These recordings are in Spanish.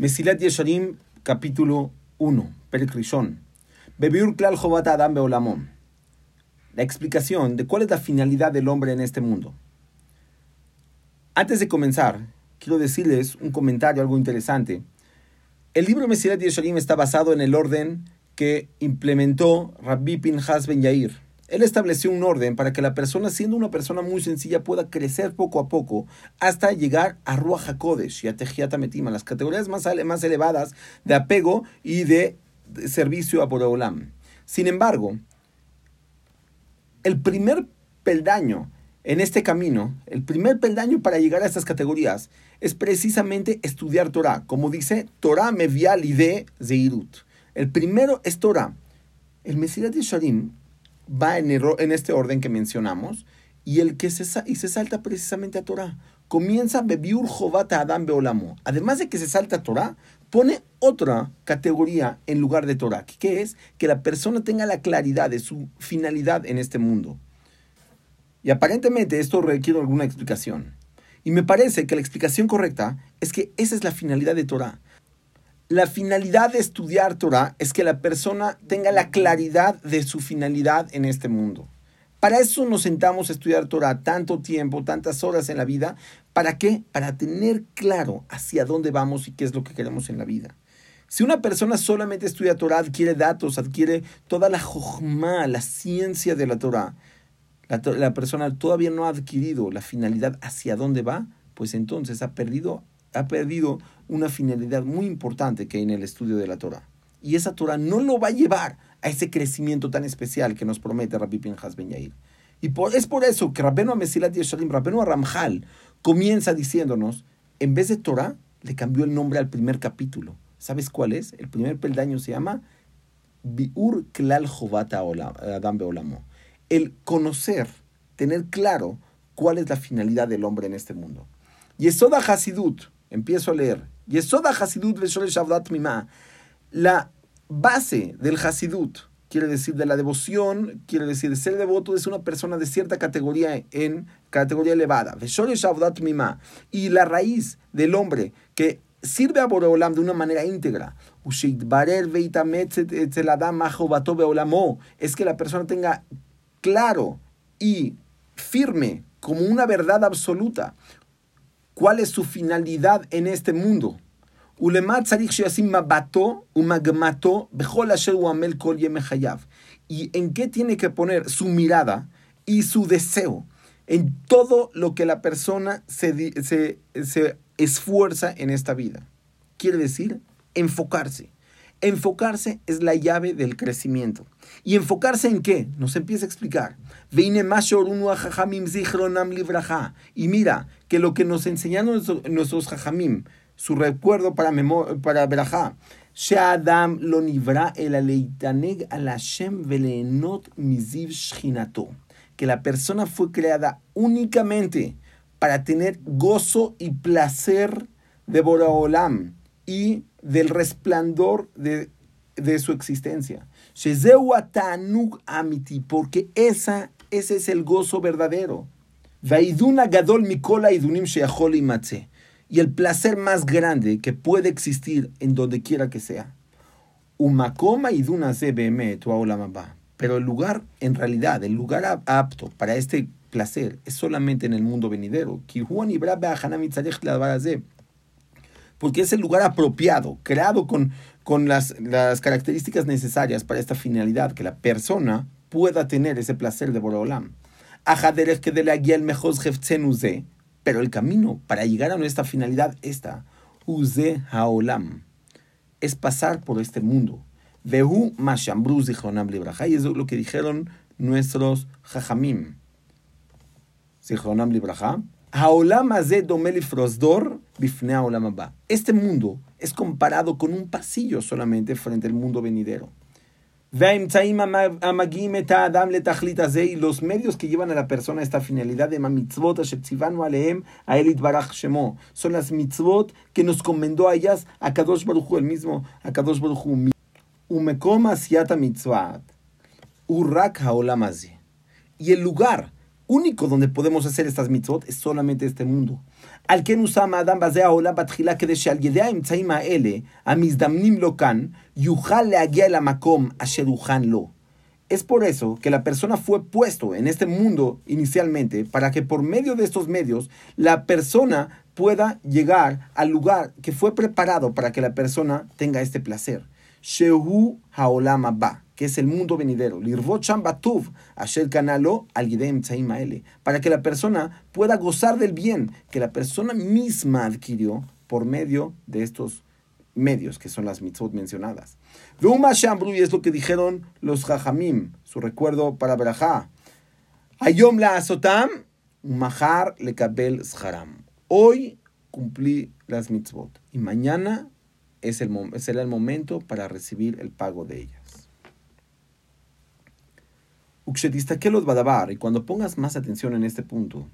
Mesilat Yesharim, capítulo 1, Perek Rishon. Bebiur Klal Jobat Adam Beolamom. La explicación de cuál es la finalidad del hombre en este mundo. Antes de comenzar, quiero decirles un comentario, algo interesante. El libro Mesilat Yesharim está basado en el orden que implementó Rabbi Pinhas Ben Yair él estableció un orden para que la persona, siendo una persona muy sencilla, pueda crecer poco a poco hasta llegar a Ruach HaKodesh y a Tejiat Metima, las categorías más, elevadas de apego y de servicio a Boreolam. Sin embargo, el primer peldaño en este camino, el primer peldaño para llegar a estas categorías es precisamente estudiar Torah. Como dice, Torah mevial de zeirut. El primero es Torah. El Mesirat Yesharim va en, en este orden que mencionamos y el que se, y se salta precisamente a Torah. Comienza Bebiur Jovata Adam Beolamo. Además de que se salta a Torah, pone otra categoría en lugar de Torah, que es que la persona tenga la claridad de su finalidad en este mundo. Y aparentemente esto requiere alguna explicación. Y me parece que la explicación correcta es que esa es la finalidad de Torah. La finalidad de estudiar Torah es que la persona tenga la claridad de su finalidad en este mundo. Para eso nos sentamos a estudiar Torah tanto tiempo, tantas horas en la vida. ¿Para qué? Para tener claro hacia dónde vamos y qué es lo que queremos en la vida. Si una persona solamente estudia Torah, adquiere datos, adquiere toda la jochma, la ciencia de la Torah, la persona todavía no ha adquirido la finalidad hacia dónde va, pues entonces ha perdido ha perdido una finalidad muy importante que hay en el estudio de la Torah. Y esa Torah no lo va a llevar a ese crecimiento tan especial que nos promete Rabbi Pinhas Ben Yair. Y por, es por eso que Rabbenu Amesilat Yeshalim, Rabbenu Ramjal, comienza diciéndonos, en vez de Torah, le cambió el nombre al primer capítulo. ¿Sabes cuál es? El primer peldaño se llama Biur Klal Jovata Adam Beolamo. El conocer, tener claro cuál es la finalidad del hombre en este mundo. Yesoda Hasidut, Empiezo a leer. Yesoda Hasidut Mima. La base del Hasidut, quiere decir de la devoción, quiere decir de ser devoto, es una persona de cierta categoría en categoría elevada. Mima. Y la raíz del hombre que sirve a Boreolam de una manera íntegra. Es que la persona tenga claro y firme como una verdad absoluta cuál es su finalidad en este mundo. Y en qué tiene que poner su mirada y su deseo en todo lo que la persona se, se esfuerza en esta vida. Quiere decir enfocarse. Enfocarse es la llave del crecimiento. ¿Y enfocarse en qué? Nos empieza a explicar. Y mira, que lo que nos enseñaron nuestros jajamim, su recuerdo para, para Berajá, Sheadam lo nivra el aleitaneg al Hashem miziv shchinato. Que la persona fue creada únicamente para tener gozo y placer de Boraolam y del resplandor de, de su existencia. amiti, porque esa, ese es el gozo verdadero. Y el placer más grande que puede existir en donde quiera que sea. Umakoma iduna Pero el lugar, en realidad, el lugar apto para este placer es solamente en el mundo venidero porque es el lugar apropiado, creado con, con las, las características necesarias para esta finalidad, que la persona pueda tener ese placer de Boreolam. pero el camino para llegar a nuestra finalidad esta, Uze Haolam, es pasar por este mundo. Vehu Mashambruz y eso es lo que dijeron nuestros Jajamim. Zichronam Libraja, este mundo es comparado con un pasillo solamente frente al mundo venidero. Y los medios que llevan a la persona a esta finalidad de son las mitzvot que nos comendó a ellas a Kadosh Baruchu, el mismo a Kadosh Baruchu. Umekom mitzvat, urak Y el lugar único donde podemos hacer estas mitzvot es solamente este mundo. Al que usama Adam Bazea Ola Batjila que deshe al Yedea Imtzaima Ele, a Mizdamnim Lokan, Yuhal Leagia el Amakom Asheruhan Lo. Es por eso que la persona fue puesto en este mundo inicialmente para que por medio de estos medios la persona pueda llegar al lugar que fue preparado para que la persona tenga este placer. Shehu Haolama Ba que es el mundo venidero. Al para que la persona pueda gozar del bien que la persona misma adquirió por medio de estos medios, que son las mitzvot mencionadas. Y es lo que dijeron los Jajamim, su recuerdo para Berajá. Ayom la azotam, mahar le kabel zharam. Hoy cumplí las mitzvot y mañana es el, será el momento para recibir el pago de ellas. Y cuando pongas más atención en este punto,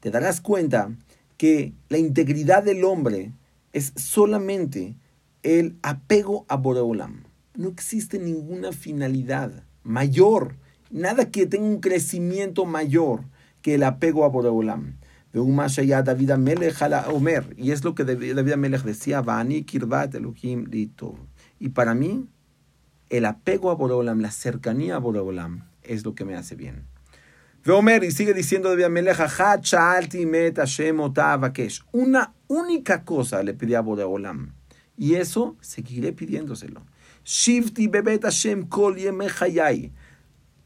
te darás cuenta que la integridad del hombre es solamente el apego a Boreolam. No existe ninguna finalidad mayor, nada que tenga un crecimiento mayor que el apego a Boreolam. David Amelech Omer, y es lo que David Amelech decía, Vani Kirbat Elohim Y para mí, el apego a Boreolam, la cercanía a Boreolam, es lo que me hace bien. Veomer, y sigue diciendo de Una única cosa le pedí a Boreolam. Y eso seguiré pidiéndoselo. Shifti bebet Hashem kol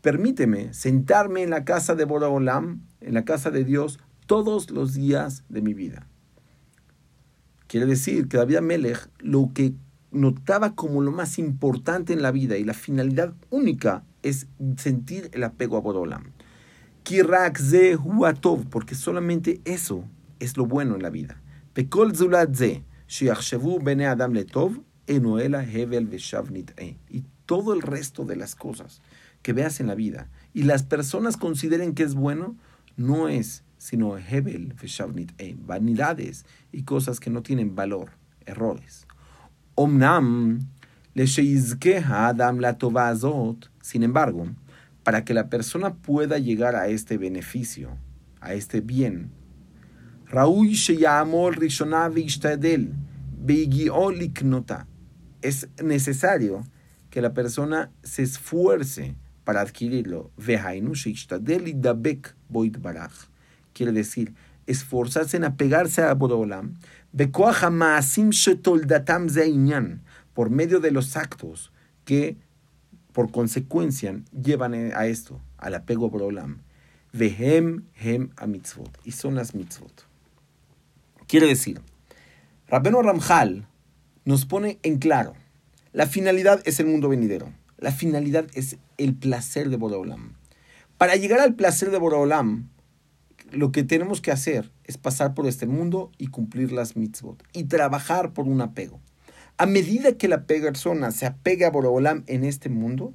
Permíteme sentarme en la casa de Boreolam, en la casa de Dios, todos los días de mi vida. Quiere decir que David Melech lo que notaba como lo más importante en la vida y la finalidad única es sentir el apego a Boreolam porque solamente eso es lo bueno en la vida. Y todo el resto de las cosas que veas en la vida y las personas consideren que es bueno, no es sino Hebel vanidades y cosas que no tienen valor, errores. Omnam Adam la Sin embargo, para que la persona pueda llegar a este beneficio, a este bien. Es necesario que la persona se esfuerce para adquirirlo. Quiere decir, esforzarse en apegarse a Bodolam, por medio de los actos que por consecuencia, llevan a esto, al apego a Borolam. Vehem hem a. Y son las mitzvot. Quiere decir, Rabeno Ramjal nos pone en claro, la finalidad es el mundo venidero. La finalidad es el placer de Borolam. Para llegar al placer de Borolam, lo que tenemos que hacer es pasar por este mundo y cumplir las mitzvot y trabajar por un apego. A medida que la persona se apega a Borobolam en este mundo,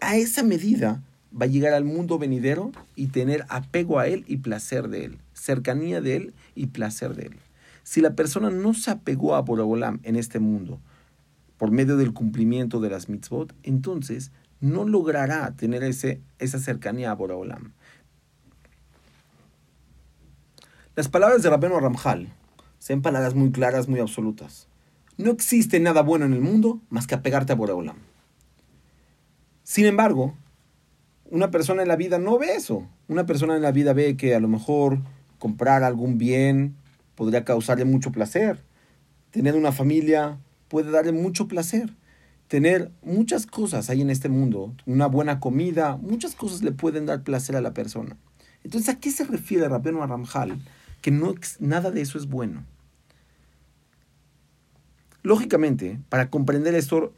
a esa medida va a llegar al mundo venidero y tener apego a él y placer de él, cercanía de él y placer de él. Si la persona no se apegó a Borobolam en este mundo por medio del cumplimiento de las mitzvot, entonces no logrará tener ese, esa cercanía a Borobolam. Las palabras de Rabeno Ramjal son palabras muy claras, muy absolutas. No existe nada bueno en el mundo más que apegarte a Boreolam. Sin embargo, una persona en la vida no ve eso. Una persona en la vida ve que a lo mejor comprar algún bien podría causarle mucho placer. Tener una familia puede darle mucho placer. Tener muchas cosas ahí en este mundo, una buena comida, muchas cosas le pueden dar placer a la persona. Entonces, ¿a qué se refiere Rabenu Aramjal? Que nada de eso es bueno. Lógicamente, para comprender esto,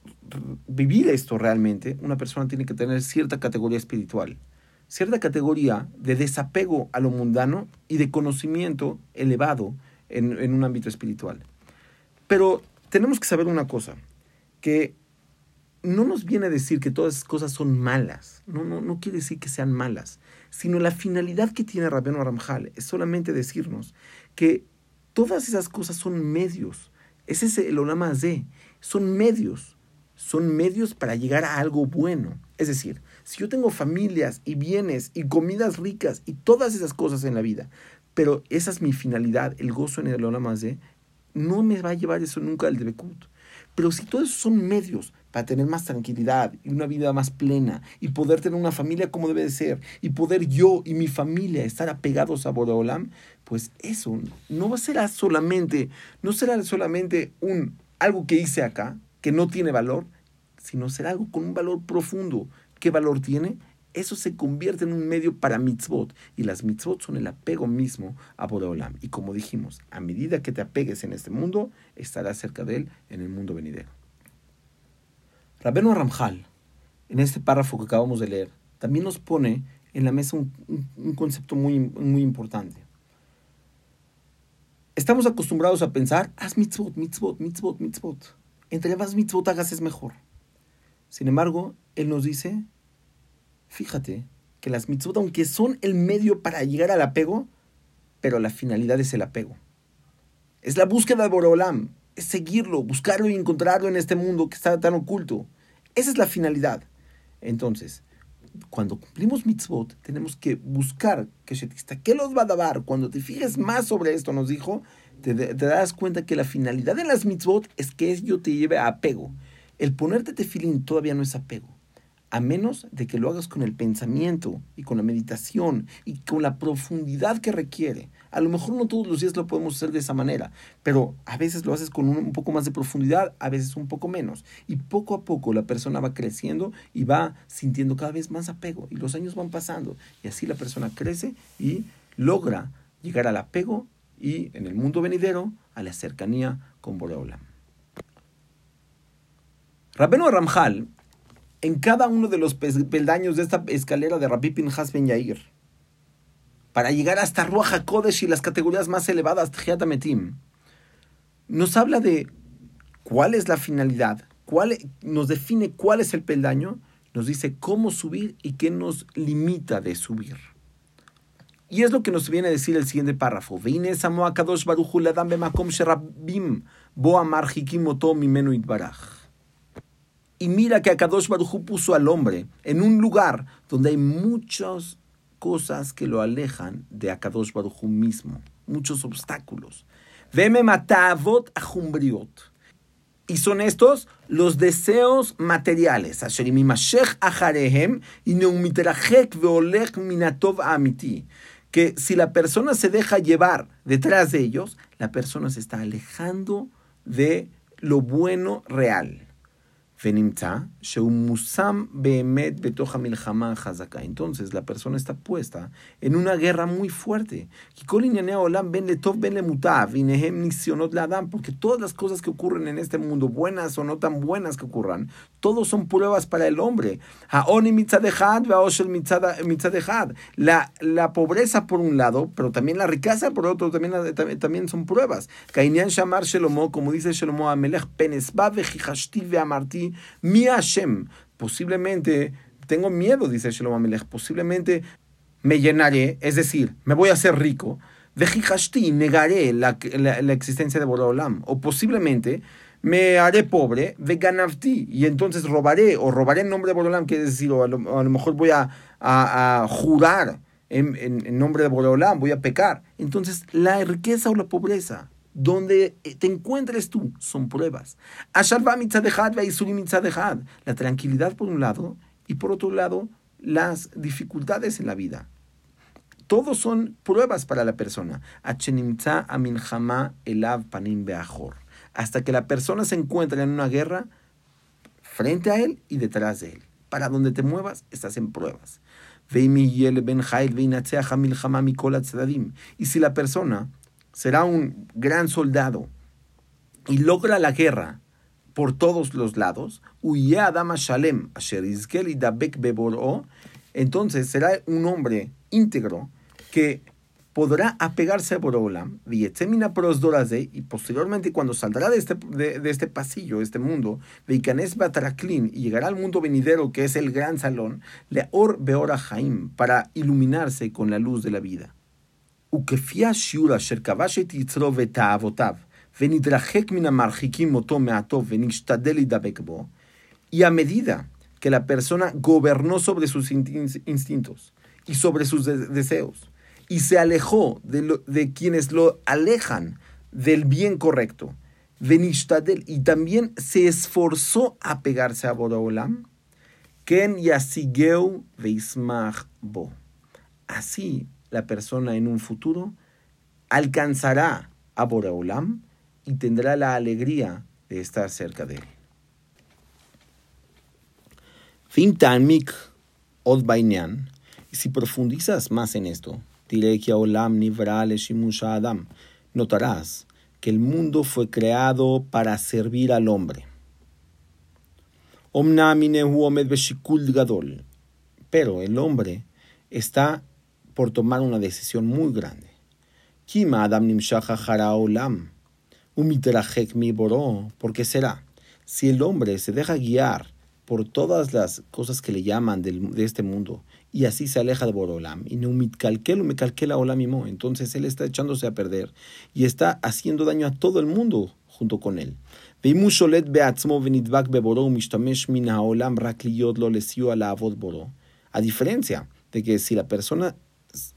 vivir esto realmente, una persona tiene que tener cierta categoría espiritual, cierta categoría de desapego a lo mundano y de conocimiento elevado en, un ámbito espiritual. Pero tenemos que saber una cosa, que no nos viene a decir que todas esas cosas son malas, no, no, no quiere decir que sean malas, sino la finalidad que tiene Rabeno Aramjal es solamente decirnos que todas esas cosas son medios, ese es el Olama Z. Son medios. Son medios para llegar a algo bueno. Es decir, si yo tengo familias y bienes y comidas ricas y todas esas cosas en la vida, pero esa es mi finalidad, el gozo en el de no me va a llevar eso nunca al Debekut. Pero si todos esos son medios para tener más tranquilidad y una vida más plena y poder tener una familia como debe de ser y poder yo y mi familia estar apegados a Boreolam, pues eso no va a ser solamente, no será solamente un algo que hice acá, que no tiene valor, sino será algo con un valor profundo. ¿Qué valor tiene? Eso se convierte en un medio para mitzvot. Y las mitzvot son el apego mismo a Boreolam. Y como dijimos, a medida que te apegues en este mundo, estarás cerca de él en el mundo venidero. Rabeno Ramjal, en este párrafo que acabamos de leer, también nos pone en la mesa un, concepto muy, muy importante. Estamos acostumbrados a pensar, haz mitzvot, mitzvot, mitzvot, mitzvot. Entre más mitzvot hagas es mejor. Sin embargo, él nos dice, Fíjate que las mitzvot, aunque son el medio para llegar al apego, pero la finalidad es el apego. Es la búsqueda de Borolam, es seguirlo, buscarlo y encontrarlo en este mundo que está tan oculto. Esa es la finalidad. Entonces, cuando cumplimos mitzvot, tenemos que buscar que ¿qué los va a dar? Cuando te fijes más sobre esto, nos dijo, te, te, das cuenta que la finalidad de las mitzvot es que ello te lleve a apego. El ponerte tefilín todavía no es apego a menos de que lo hagas con el pensamiento y con la meditación y con la profundidad que requiere. A lo mejor no todos los días lo podemos hacer de esa manera, pero a veces lo haces con un, poco más de profundidad, a veces un poco menos. Y poco a poco la persona va creciendo y va sintiendo cada vez más apego. Y los años van pasando. Y así la persona crece y logra llegar al apego y en el mundo venidero a la cercanía con Boreola. Rabeno Ramjal en cada uno de los peldaños de esta escalera de Rabbi Pinhas Ben Yair, para llegar hasta Ruach HaKodesh y las categorías más elevadas, Metim, nos habla de cuál es la finalidad, cuál, nos define cuál es el peldaño, nos dice cómo subir y qué nos limita de subir. Y es lo que nos viene a decir el siguiente párrafo. Y mira que Akadosh Baruj puso al hombre en un lugar donde hay muchas cosas que lo alejan de Akadosh Baruj mismo, muchos obstáculos. Veme matavot ajumbriot. Y son estos los deseos materiales. Que si la persona se deja llevar detrás de ellos, la persona se está alejando de lo bueno real. Entonces la persona está puesta en una guerra muy fuerte. Porque todas las cosas que ocurren en este mundo, buenas o no tan buenas que ocurran, todos son pruebas para el hombre. La, la pobreza por un lado, pero también la riqueza por otro, también, también, son pruebas. Como dice Shelomo Amelech, Amarti mi Hashem, posiblemente, tengo miedo, dice Shalom Amelech, posiblemente me llenaré, es decir, me voy a hacer rico, Vejihashti, negaré la, la, existencia de Borolam, o posiblemente me haré pobre, veganavti, y entonces robaré, o robaré en nombre de Borolam, que es decir, o a lo, mejor voy a, a, jurar en, en, en, nombre de Borolam, voy a pecar. Entonces, la riqueza o la pobreza donde eh, te encuentres tú, son pruebas. La tranquilidad por un lado y por otro lado las dificultades en la vida. Todos son pruebas para la persona. Hasta que la persona se encuentra en una guerra frente a él y detrás de él. Para donde te muevas, estás en pruebas. Y si la persona será un gran soldado y logra la guerra por todos los lados, Shalem, entonces será un hombre íntegro que podrá apegarse a Borolam, y posteriormente cuando saldrá de este, de, este pasillo, este mundo, y llegará al mundo venidero que es el gran salón, Leor Beora Jaim, para iluminarse con la luz de la vida. וכפי השיעור אשר כבש את יצרו ותאוותיו, ונתרחק מן המרחיקים אותו מהטוב ונשתדל להידבק בו, y a medida que que la persona gobernó sobre sus instintos y sobre sus deseos y se alejó de, de quienes lo alejan del bien correcto, de y también se esforzó a pegarse a Boraolam, Ken Yasigeu Veismach Bo. Así la persona en un futuro alcanzará a Boraolam y tendrá la alegría de estar cerca de él. Fintanmik Od Y si profundizas más en esto, Olam Adam, notarás que el mundo fue creado para servir al hombre. Pero el hombre está por tomar una decisión muy grande. Kima Adam Olam. ¿Por qué será? Si el hombre se deja guiar por todas las cosas que le llaman de este mundo y así se aleja de Borolam. Y olamimo. Entonces él está echándose a perder y está haciendo daño a todo el mundo junto con él. A diferencia de que si la persona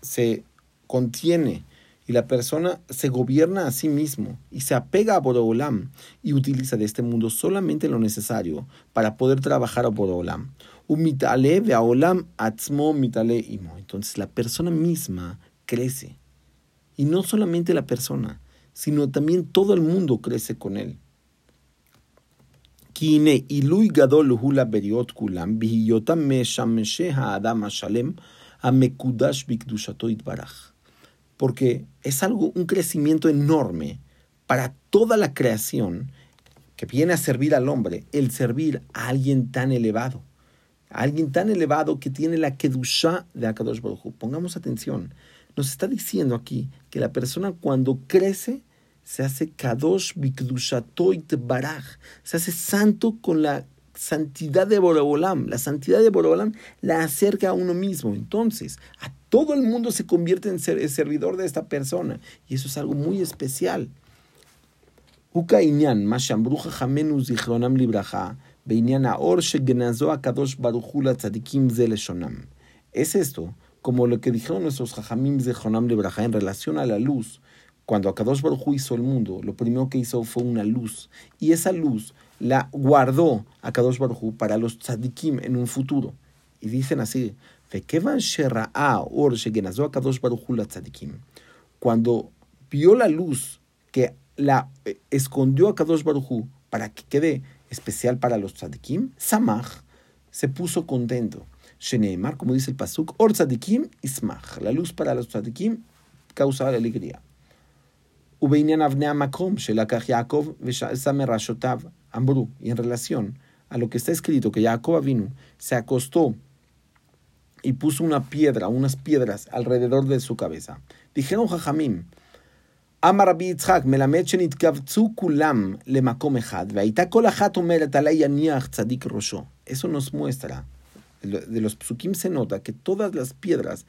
se contiene y la persona se gobierna a sí mismo y se apega a Borolam y utiliza de este mundo solamente lo necesario para poder trabajar a Borolam. Entonces la persona misma crece. Y no solamente la persona, sino también todo el mundo crece con él. Porque es algo, un crecimiento enorme para toda la creación que viene a servir al hombre, el servir a alguien tan elevado alguien tan elevado que tiene la kedusha de Akadosh Baruj Pongamos atención. Nos está diciendo aquí que la persona cuando crece se hace kadosh bikdushatoit baraj, se hace santo con la santidad de Borobolam. La santidad de Borobolam la acerca a uno mismo. Entonces, a todo el mundo se convierte en ser, servidor de esta persona. Y eso es algo muy especial. Libraja, es esto, como lo que dijeron nuestros Jajamim de Jonam de Braja en relación a la luz. Cuando Akadosh Baruj hizo el mundo, lo primero que hizo fue una luz. Y esa luz la guardó Akadosh Baruj para los tzadikim en un futuro. Y dicen así, cuando vio la luz que la eh, escondió a Kadosh Baruj para que quede especial para los tzadikim, Samach se puso contento. Sheneemar, como dice el pasuk, Or tzadikim ismach. La luz para los tzadikim causa alegría. Ubeinian avnea makom, shelakach Yaakov, rashotav, ambru. Y en relación a lo que está escrito, que Jacob vino, se acostó y puso una piedra, unas piedras alrededor de su cabeza. Dijeron Jajamim, אמר רבי יצחק, מלמד שנתכווצו כולם למקום אחד, והייתה כל אחת אומרת עלי יניח צדיק ראשו. Eso nos muestra, de los psukim se nota que todas las piedras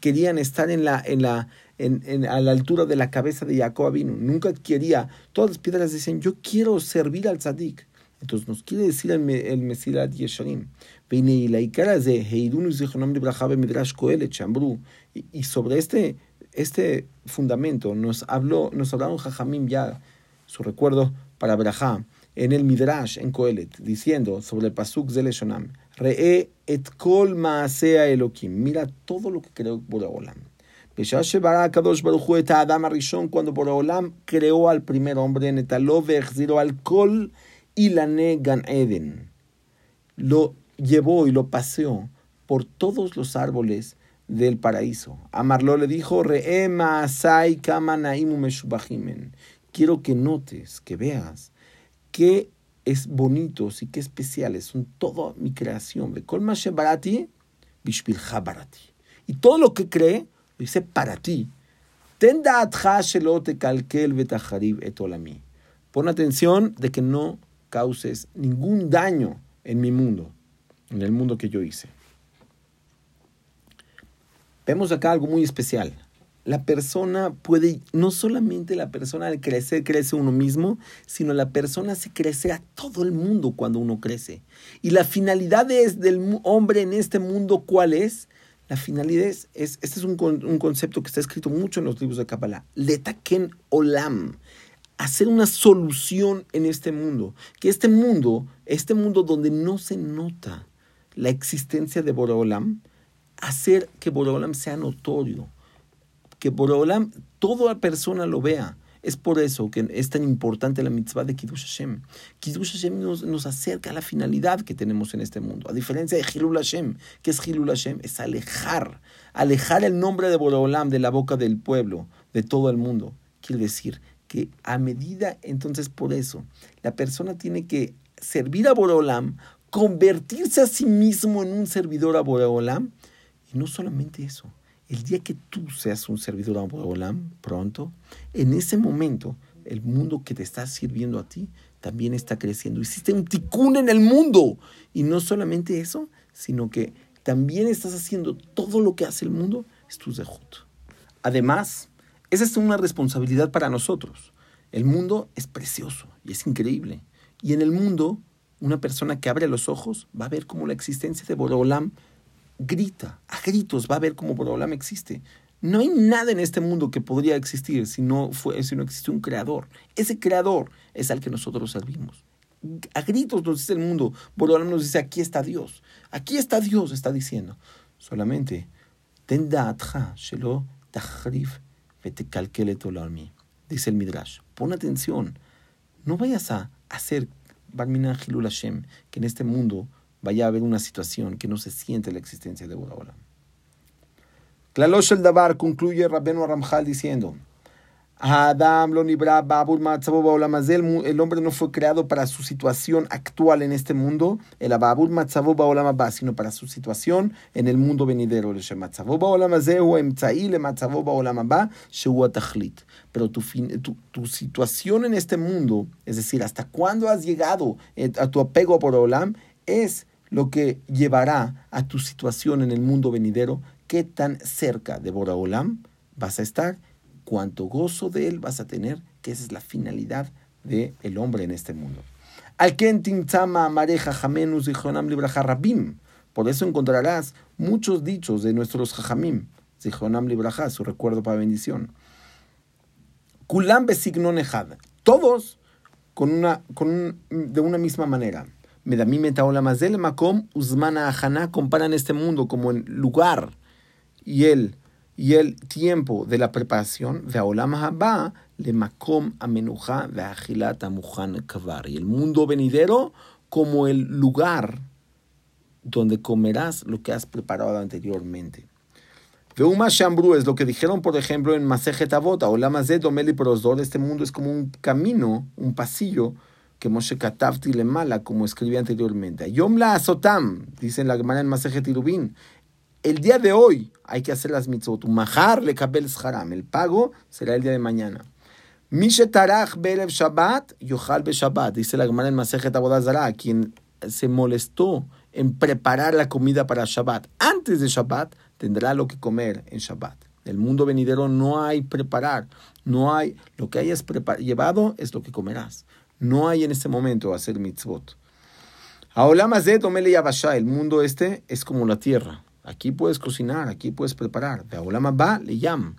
querían estar en la, en la, en, a la altura de la cabeza de Jacob vino. Nunca quería, todas las piedras decían, yo quiero servir al tzadik. Entonces nos quiere decir el, el Mesilat Yesharim. Y. Y sobre este este fundamento nos habló, nos hablaron Jajamim ya, su recuerdo para Brajá, en el Midrash, en Coelet, diciendo sobre el Pasuk Zeleshonam, Re'e et kol maasea Elohim, mira todo lo que creó Cuando Boraholam creó al primer hombre, Netaló vexiro al kol ilane gan Eden, lo llevó y lo paseó por todos los árboles del paraíso. Amarlo le dijo, Quiero que notes, que veas qué es bonitos y qué especiales son toda mi creación. Y todo lo que cree, dice para ti. Pon atención de que no causes ningún daño en mi mundo, en el mundo que yo hice. Vemos acá algo muy especial. la persona puede, no solamente la persona al crecer crece uno mismo, sino la persona se crece a todo el mundo cuando uno crece. Y la finalidad es del hombre en este mundo, ¿cuál es? La finalidad es, este es un, un, concepto que está escrito mucho en los libros de Kabbalah, letaken olam, hacer una solución en este mundo, que este mundo, este mundo donde no se nota la existencia de Borolam, hacer que Borolam sea notorio, que Borolam toda persona lo vea. Es por eso que es tan importante la mitzvah de Kiddush Hashem. Kiddush Hashem nos, acerca a la finalidad que tenemos en este mundo. A diferencia de Hilul Hashem, que es Hilul Hashem, es alejar, alejar el nombre de Borolam de la boca del pueblo, de todo el mundo. Quiere decir que a medida, entonces por eso, la persona tiene que servir a Borolam, convertirse a sí mismo en un servidor a Borolam, y no solamente eso, el día que tú seas un servidor a Boreolam, pronto, en ese momento, el mundo que te está sirviendo a ti también está creciendo. Hiciste un ticún en el mundo. Y no solamente eso, sino que también estás haciendo todo lo que hace el mundo, es tu zehut. Además, esa es una responsabilidad para nosotros. El mundo es precioso y es increíble. Y en el mundo, una persona que abre los ojos va a ver cómo la existencia de Boreolam grita, a gritos, va a ver cómo Borolam existe. No hay nada en este mundo que podría existir si no, fue, si no existe un creador. Ese creador es al que nosotros servimos. A gritos nos dice el mundo. Borolam nos dice, aquí está Dios. Aquí está Dios, está diciendo. Solamente, ten Dice el Midrash, pon atención. No vayas a hacer Barmina Hilul Hashem, que en este mundo vaya a haber una situación que no se siente la existencia de Boraholam. Klalosh el Dabar concluye Rabenu Ramjal diciendo, Adam lo el hombre no fue creado para su situación actual en este mundo, el Ababur Matzabo Baolamaba, sino para su situación en el mundo venidero. Pero tu, tu, tu situación en este mundo, es decir, hasta cuándo has llegado eh, a tu apego a Borolam, es lo que llevará a tu situación en el mundo venidero, qué tan cerca de Boraholam vas a estar, cuánto gozo de él vas a tener, que esa es la finalidad del el hombre en este mundo. Al mareja jamenus y rabim. Por eso encontrarás muchos dichos de nuestros jajamim, zichonam libraja, su recuerdo para bendición. Kulam besignon Todos con una, con de una misma manera. Metaolamazel Makom Uzmana Ajana comparan este mundo como el lugar y el, y el tiempo de la preparación de Aolam Haba le Makom Amenuja de Ajilat Amujan Kavar. Y el mundo venidero como el lugar donde comerás lo que has preparado anteriormente. Veuma Shambru es lo que dijeron, por ejemplo, en Masejet Avot, Olam Domeli Prosdor, este mundo es como un camino, un pasillo que Moshe Katavti le mala, como escribí anteriormente. Yom la azotam, dice la Gemara en Masejet Irubin. El día de hoy hay que hacer las mitzvot. Mahar le kabel haram. El pago será el día de mañana. Mishe tarach belev Shabbat, yochal be Shabbat. Dice la Gemara en Masejet Abodazara, quien se molestó en preparar la comida para Shabbat antes de Shabbat, tendrá lo que comer en Shabbat. En el mundo venidero no hay preparar, no hay, lo que hayas llevado es lo que comerás. No hay en este momento hacer mitzvot. el mundo este es como la tierra. Aquí puedes cocinar, aquí puedes preparar. Aolama Ba le llama.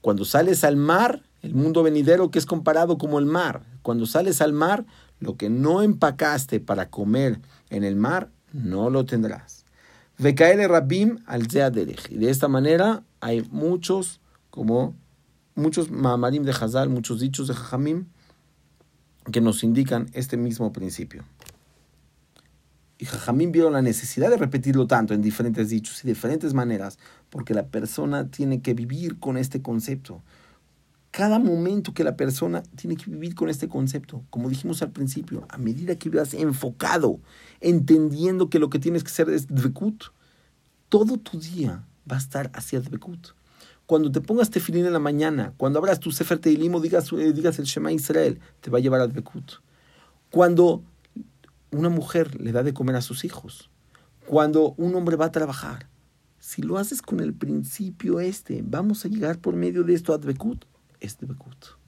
Cuando sales al mar, el mundo venidero que es comparado como el mar. Cuando sales al mar, lo que no empacaste para comer en el mar, no lo tendrás. Rabim al Y de esta manera hay muchos, como muchos mamarim de Hazal, muchos dichos de Jajamim, que nos indican este mismo principio. Y Jajamín vieron la necesidad de repetirlo tanto en diferentes dichos y diferentes maneras, porque la persona tiene que vivir con este concepto. Cada momento que la persona tiene que vivir con este concepto, como dijimos al principio, a medida que vivas enfocado, entendiendo que lo que tienes que hacer es dvekut, todo tu día va a estar hacia dvekut. Cuando te pongas tefilín en la mañana, cuando abras tu Sefer Teilim o digas, eh, digas el Shema Israel, te va a llevar al Bekut. Cuando una mujer le da de comer a sus hijos, cuando un hombre va a trabajar, si lo haces con el principio este, vamos a llegar por medio de esto a Dvekut, es Dvekut.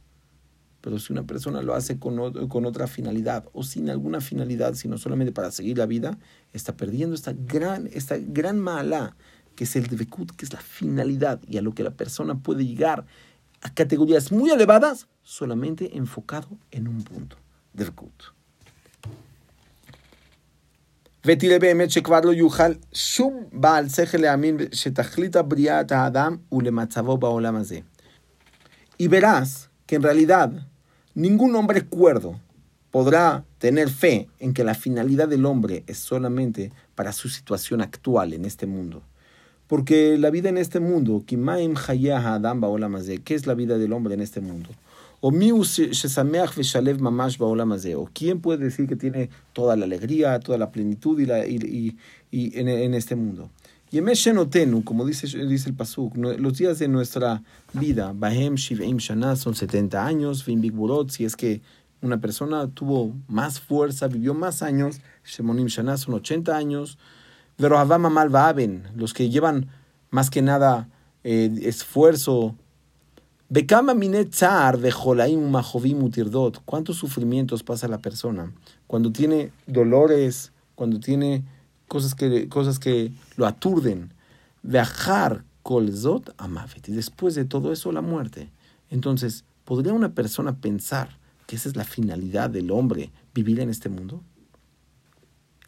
Pero si una persona lo hace con, con, otra finalidad o sin alguna finalidad, sino solamente para seguir la vida, está perdiendo esta gran, esta gran mala que es el Dvekut, que es la finalidad y a lo que la persona puede llegar a categorías muy elevadas solamente enfocado en un punto. Dvekut. ותראה באמת שכבר לא יוכל שום בעל שכל להאמין שתכלית בריאת האדם הוא למצבו בעולם הזה. Y verás que en realidad ningún hombre cuerdo podrá tener fe en que la finalidad del hombre es solamente para su situación actual en este mundo. Porque la vida en este mundo, ¿qué es la vida del hombre en este mundo? O quién puede decir que tiene toda la alegría, toda la plenitud y, la, y, y, en, en, este mundo. Y como dice, dice el Pasuk, los días de nuestra vida, Bahem Shivim Shana son 70 años, si es que una persona tuvo más fuerza, vivió más años, Shemonim Shana son 80 años, Verohavama Malvaben, los que llevan más que nada eh, esfuerzo, Bekama minetzar de Jolaim Mahovim Utirdot. ¿Cuántos sufrimientos pasa la persona cuando tiene dolores, cuando tiene cosas que, cosas que lo aturden? Viajar kolzot amavet. Y después de todo eso, la muerte. Entonces, ¿podría una persona pensar que esa es la finalidad del hombre, vivir en este mundo?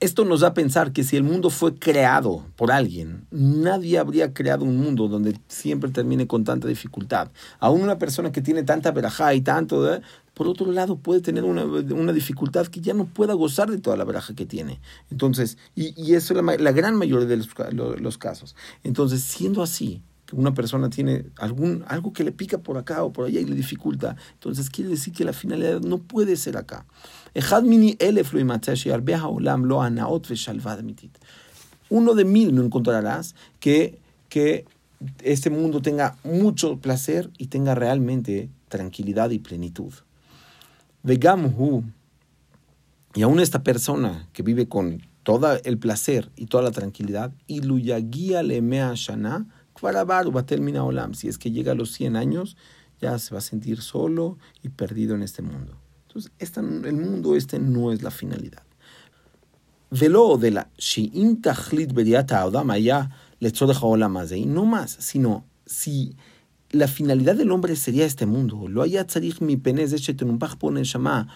Esto nos da a pensar que si el mundo fue creado por alguien, nadie habría creado un mundo donde siempre termine con tanta dificultad. Aún una persona que tiene tanta verajá y tanto, ¿eh? por otro lado, puede tener una, una, dificultad que ya no pueda gozar de toda la veraja que tiene. Entonces, y, y eso es la, la, gran mayoría de los, los casos. Entonces, siendo así, una persona tiene algún, algo que le pica por acá o por allá y le dificulta, entonces quiere decir que la finalidad no puede ser acá. Uno de mil no encontrarás que, que este mundo tenga mucho placer y tenga realmente tranquilidad y plenitud. Y aún esta persona que vive con todo el placer y toda la tranquilidad, y le mea shana, olam. Si es que llega a los 100 años, ya se va a sentir solo y perdido en este mundo. Entonces, el mundo este no es la finalidad. Velo de la Shein Tachlit Beriata Odam allá le más y no más, sino si la finalidad del hombre sería este mundo. Lo haya tzarich mi penez de pone shama,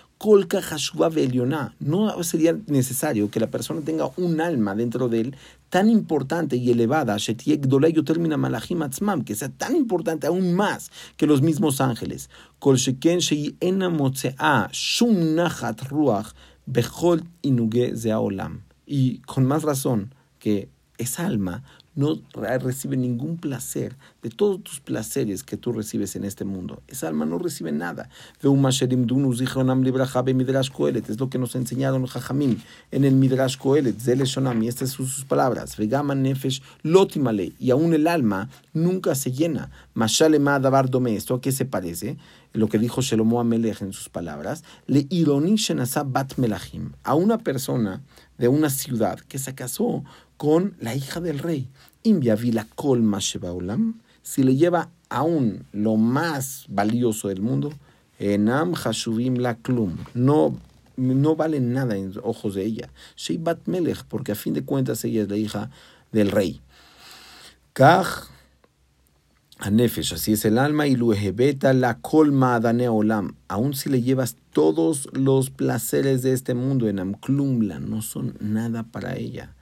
No sería necesario que la persona tenga un alma dentro de él tan importante y elevada, que sea tan importante aún más que los mismos ángeles. Y con más razón que esa alma no recibe ningún placer de todos tus placeres que tú recibes en este mundo. Esa alma no recibe nada. Es lo que nos enseñaron Jajamim en el Midrash Kohelet, y estas son sus palabras. nefesh y aún el alma nunca se llena. Mashalema ¿esto a qué se parece? Lo que dijo Shelomo Amelech en sus palabras, le bat melachim, a una persona de una ciudad que se casó con la hija del rey. Si le lleva aún lo más valioso del mundo, Enam Hashuvim la Klum, no, no vale nada en ojos de ella. Sheibat Melech, porque a fin de cuentas ella es la hija del rey. Kach Anefesh, así es el alma, y luejebeta la colma adane olam. Aun si le llevas todos los placeres de este mundo en Amklumla, no son nada para ella.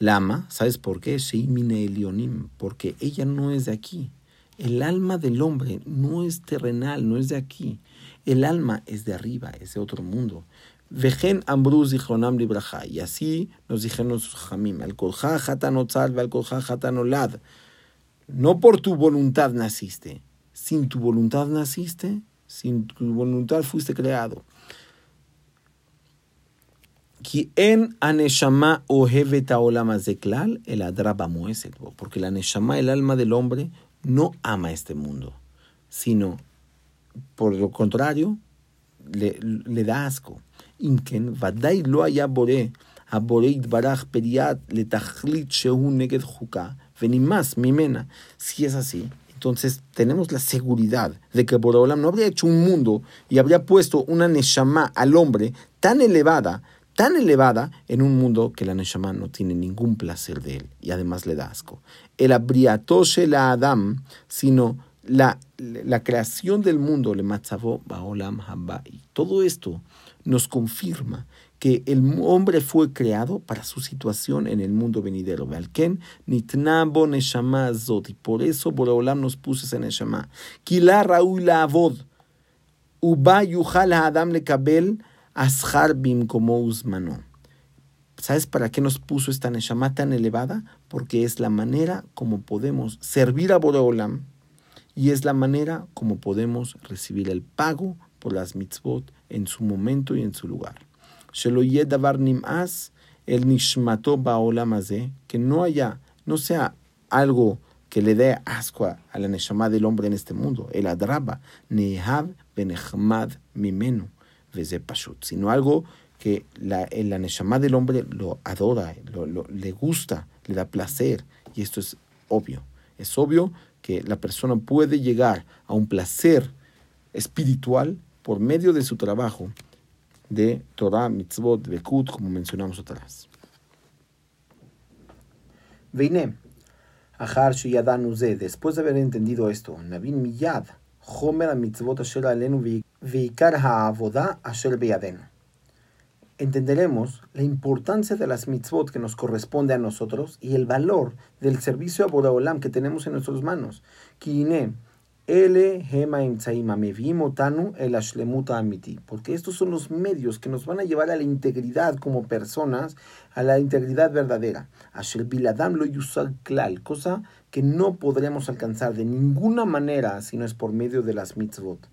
Lama, ¿sabes por qué? Elionim, porque ella no es de aquí. El alma del hombre no es terrenal, no es de aquí. El alma es de arriba, es de otro mundo. Vejen ambruz dijonam libraja. Y así nos dijeron los jamim. Al al. No por tu voluntad naciste. Sin tu voluntad naciste, sin tu voluntad fuiste creado en aneshama el adraba porque la aneshama, el alma del hombre, no ama este mundo, sino por lo contrario, le, le da asco. Inken vadai lo haya Aboreit baraj periat letachlit shehu neged juka, venimas mimena. Si es así, entonces tenemos la seguridad de que Boreolam no habría hecho un mundo y habría puesto una Neshama al hombre tan elevada, tan elevada en un mundo que la Neshama no tiene ningún placer de él y además le da asco. El abriatoshe la Adam, sino la, la creación del mundo, le matzavo baolam y Todo esto nos confirma que el hombre fue creado para su situación en el mundo venidero. Nitnabo neshama. Y por eso Boreolam nos puso ese neshama. Kila la avod. Uba yuhal adam le kabel ashar bim como usmano. ¿Sabes para qué nos puso esta neshama tan elevada? Porque es la manera como podemos servir a Boreolam y es la manera como podemos recibir el pago por las mitzvot en su momento y en su lugar el nishmato que no haya, no sea algo que le dé asco a la neshama del hombre en este mundo, el adraba, nehav benechmad mimenu, pashut, sino algo que la, la neshama del hombre lo adora, lo, le gusta, le da placer, y esto es obvio. Es obvio que la persona puede llegar a un placer espiritual por medio de su trabajo de Torah, Mitzvot, Bekut, como mencionamos atrás. Veine, Ahar después de haber entendido esto, Navin Miyad, Homer Mitzvot Asher Alenu Entenderemos la importancia de las mitzvot que nos corresponde a nosotros y el valor del servicio a Boraholam que tenemos en nuestras manos. Porque estos son los medios que nos van a llevar a la integridad como personas, a la integridad verdadera. cosa que no podremos alcanzar de ninguna manera si no es por medio de las mitzvot.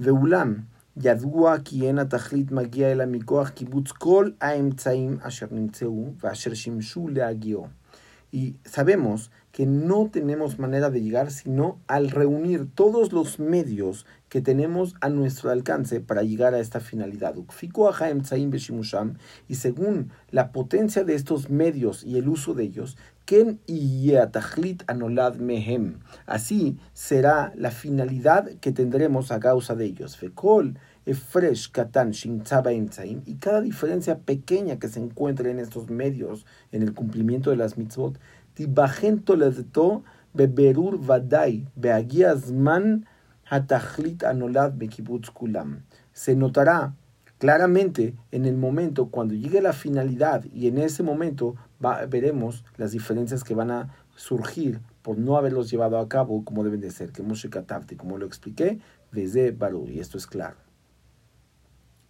Veulam, ידוע כי אין התכלית מגיע אלא מכוח קיבוץ כל האמצעים אשר נמצאו ואשר שימשו להגיעו. Y sabemos que no tenemos manera de llegar sino al reunir todos los medios que tenemos a nuestro alcance para llegar a esta finalidad. Y según la potencia de estos medios y el uso de ellos, anolad mehem. Así será la finalidad que tendremos a causa de ellos. Fekol efresh katan y cada diferencia pequeña que se encuentre en estos medios en el cumplimiento de las mitzvot beberur vadai zman anolad kulam. Se notará claramente en el momento cuando llegue la finalidad y en ese momento veremos las diferencias que van a surgir por no haberlos llevado a cabo como deben de ser, que Moshe Katavti, como lo expliqué, desde Barur, y esto es claro.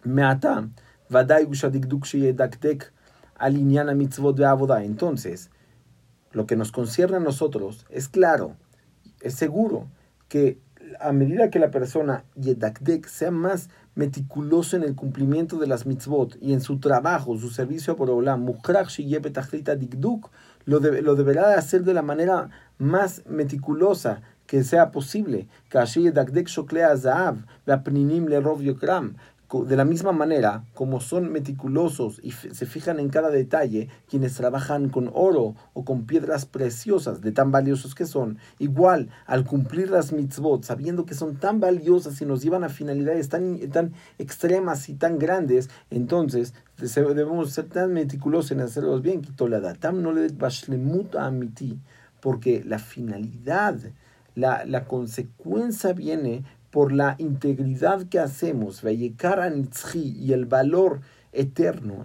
Meata, vadai sheyedaktek alinyana mitzvot de avoda. Entonces, lo que nos concierne a nosotros es claro, es seguro que a medida que la persona yedakdek sea más meticuloso en el cumplimiento de las mitzvot y en su trabajo, su servicio a Borolam, dikduk, lo, lo deberá hacer de la manera más meticulosa que sea posible. De la misma manera, como son meticulosos y se fijan en cada detalle, quienes trabajan con oro o con piedras preciosas, de tan valiosos que son, igual al cumplir las mitzvot, sabiendo que son tan valiosas y nos llevan a finalidades tan, tan extremas y tan grandes, entonces debemos ser tan meticulosos en hacerlos bien, no le porque la finalidad, la, la consecuencia viene por la integridad que hacemos, y el valor eterno,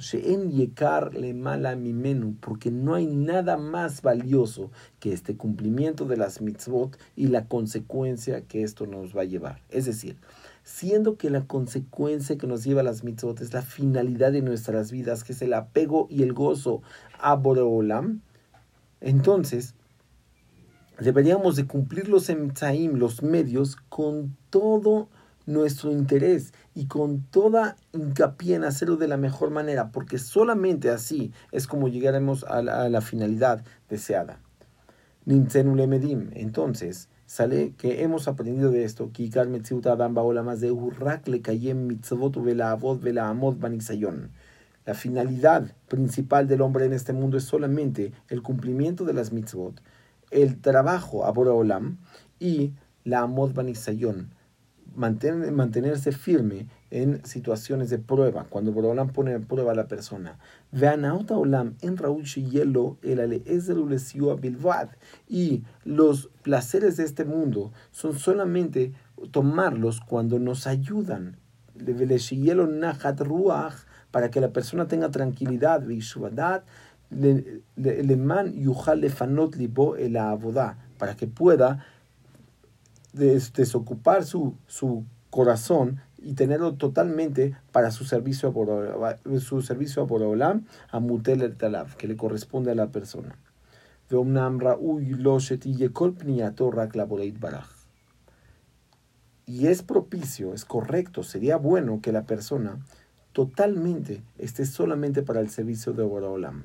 porque no hay nada más valioso que este cumplimiento de las mitzvot y la consecuencia que esto nos va a llevar. Es decir, siendo que la consecuencia que nos lleva a las mitzvot es la finalidad de nuestras vidas, que es el apego y el gozo a Boreolam, entonces deberíamos de cumplir los emtzaim, los medios, con todo nuestro interés y con toda hincapié en hacerlo de la mejor manera, porque solamente así es como llegaremos a la, finalidad deseada. Entonces, sale que hemos aprendido de esto, la finalidad principal del hombre en este mundo es solamente el cumplimiento de las mitzvot, el trabajo a Olam y la Amod Banisayon, mantenerse firme en situaciones de prueba, cuando Borolam pone en prueba a la persona. Veanauta Olam en Raúl Hielo el bilvad. Y los placeres de este mundo son solamente tomarlos cuando nos ayudan. Para que la persona tenga tranquilidad, man yuhal lefanot libo el para que pueda desocupar su, su corazón y tenerlo totalmente para su servicio a su servicio a Borolam, a Mutel el Talab, que le corresponde a la persona. Y es propicio, es correcto, sería bueno que la persona totalmente esté solamente para el servicio de Borolam.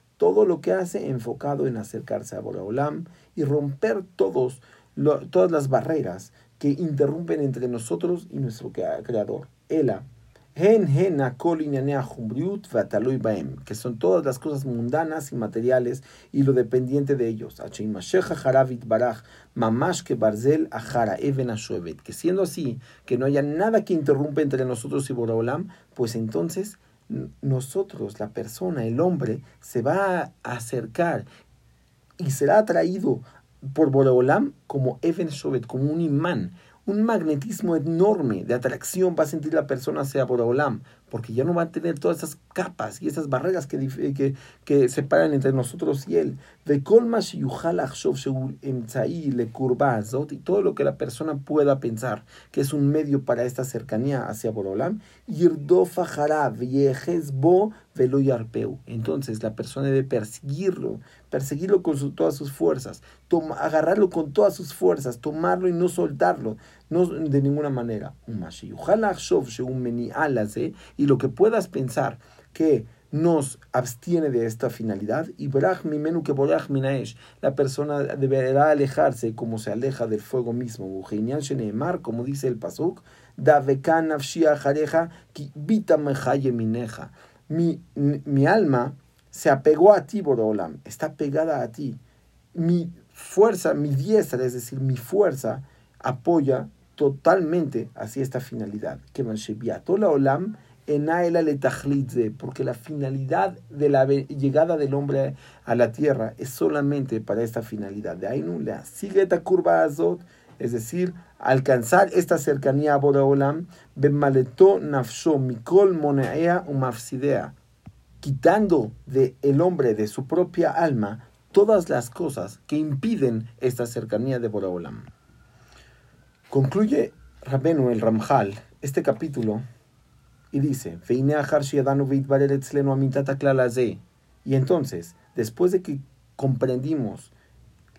todo lo que hace enfocado en acercarse a Boraholam y romper todos, todas las barreras que interrumpen entre nosotros y nuestro creador. Ela. que son todas las cosas mundanas y materiales y lo dependiente de ellos. Que siendo así, que no haya nada que interrumpa entre nosotros y Boraholam, pues entonces nosotros, la persona, el hombre, se va a acercar y será atraído por Boreolam como Even Shovet, como un imán, un magnetismo enorme de atracción va a sentir la persona hacia Boreolam, porque ya no va a tener todas esas capas y esas barreras que, que, que separan entre nosotros y él. Y todo lo que la persona pueda pensar que es un medio para esta cercanía hacia Borolam, entonces la persona debe perseguirlo, perseguirlo con todas sus fuerzas, agarrarlo con todas sus fuerzas, tomarlo y no soltarlo, no de ninguna manera. Y lo que puedas pensar que nos abstiene de esta finalidad y que minaesh la persona deberá alejarse como se aleja del fuego mismo. Como dice el pasuk mi, mi alma se apegó a ti Borolam está pegada a ti. Mi fuerza mi diestra es decir mi fuerza apoya totalmente hacia esta finalidad que tola olam porque la finalidad de la llegada del hombre a la tierra es solamente para esta finalidad. De ahí no la sigue curva azot, es decir, alcanzar esta cercanía a Boraholam, bemaleto nafsho mikol moneea umafsidea, quitando de el hombre de su propia alma todas las cosas que impiden esta cercanía de Boraholam. Concluye Rabenu el Ramjal este capítulo y dice, y entonces, después de que comprendimos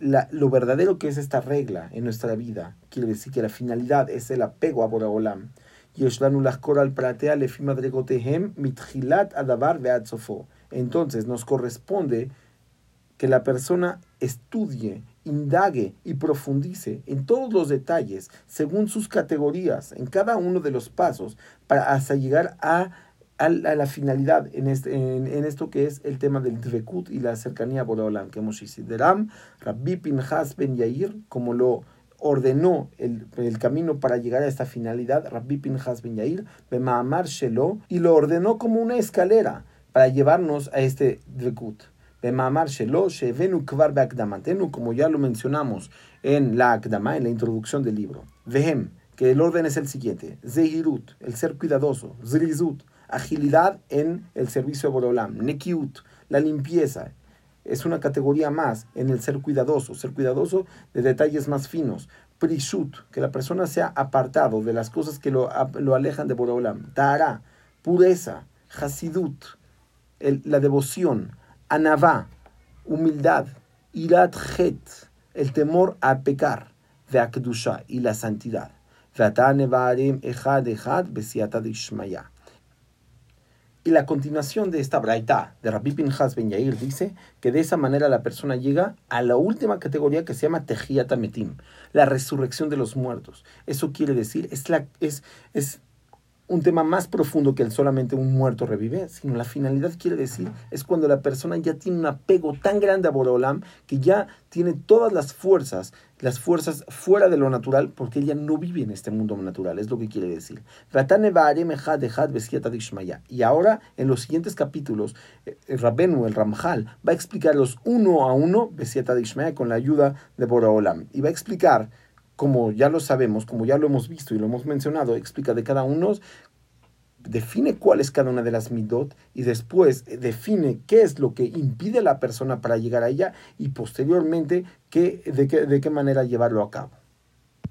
lo verdadero que es esta regla en nuestra vida, quiere decir que la finalidad es el apego a Boraholam, entonces nos corresponde que la persona estudie indague y profundice en todos los detalles, según sus categorías, en cada uno de los pasos, para hasta llegar a, a, la finalidad en, este, en, esto que es el tema del Dvekut y la cercanía a Boreolam, que hemos Deram, Rabbi Pinchas Ben Yair, como lo ordenó el, el, camino para llegar a esta finalidad, Rabbi Pinchas Ben Yair, Bemaamar Shelo, y lo ordenó como una escalera para llevarnos a este Dvekut como ya lo mencionamos en la Akdama, en la introducción del libro. Vehem, que el orden es el siguiente. Zehirut, el ser cuidadoso. Zrizut, agilidad en el servicio a Borolam. Nekiut, la limpieza. Es una categoría más en el ser cuidadoso, ser cuidadoso de detalles más finos. Prishut, que la persona sea apartado de las cosas que lo, lo alejan de Borolam. Tahara, pureza. Hasidut, la devoción. Anavá, humildad, irat het, el temor a pecar, ve'akdusha y la santidad. y la continuación de esta braita de Rabbi Pinhas Ben Yair dice que de esa manera la persona llega a la última categoría que se llama Ametim, la resurrección de los muertos. Eso quiere decir, es, la, es, es un tema más profundo que el solamente un muerto revive, sino la finalidad quiere decir es cuando la persona ya tiene un apego tan grande a Borolam que ya tiene todas las fuerzas, las fuerzas fuera de lo natural, porque ella no vive en este mundo natural, es lo que quiere decir. Y ahora, en los siguientes capítulos, el eh, Rabenu, el Ramjal, va a explicarlos uno a uno, con la ayuda de Borolam, y va a explicar como ya lo sabemos, como ya lo hemos visto y lo hemos mencionado, explica de cada uno, define cuál es cada una de las midot y después define qué es lo que impide a la persona para llegar a ella y posteriormente qué, de, qué, de qué manera llevarlo a cabo.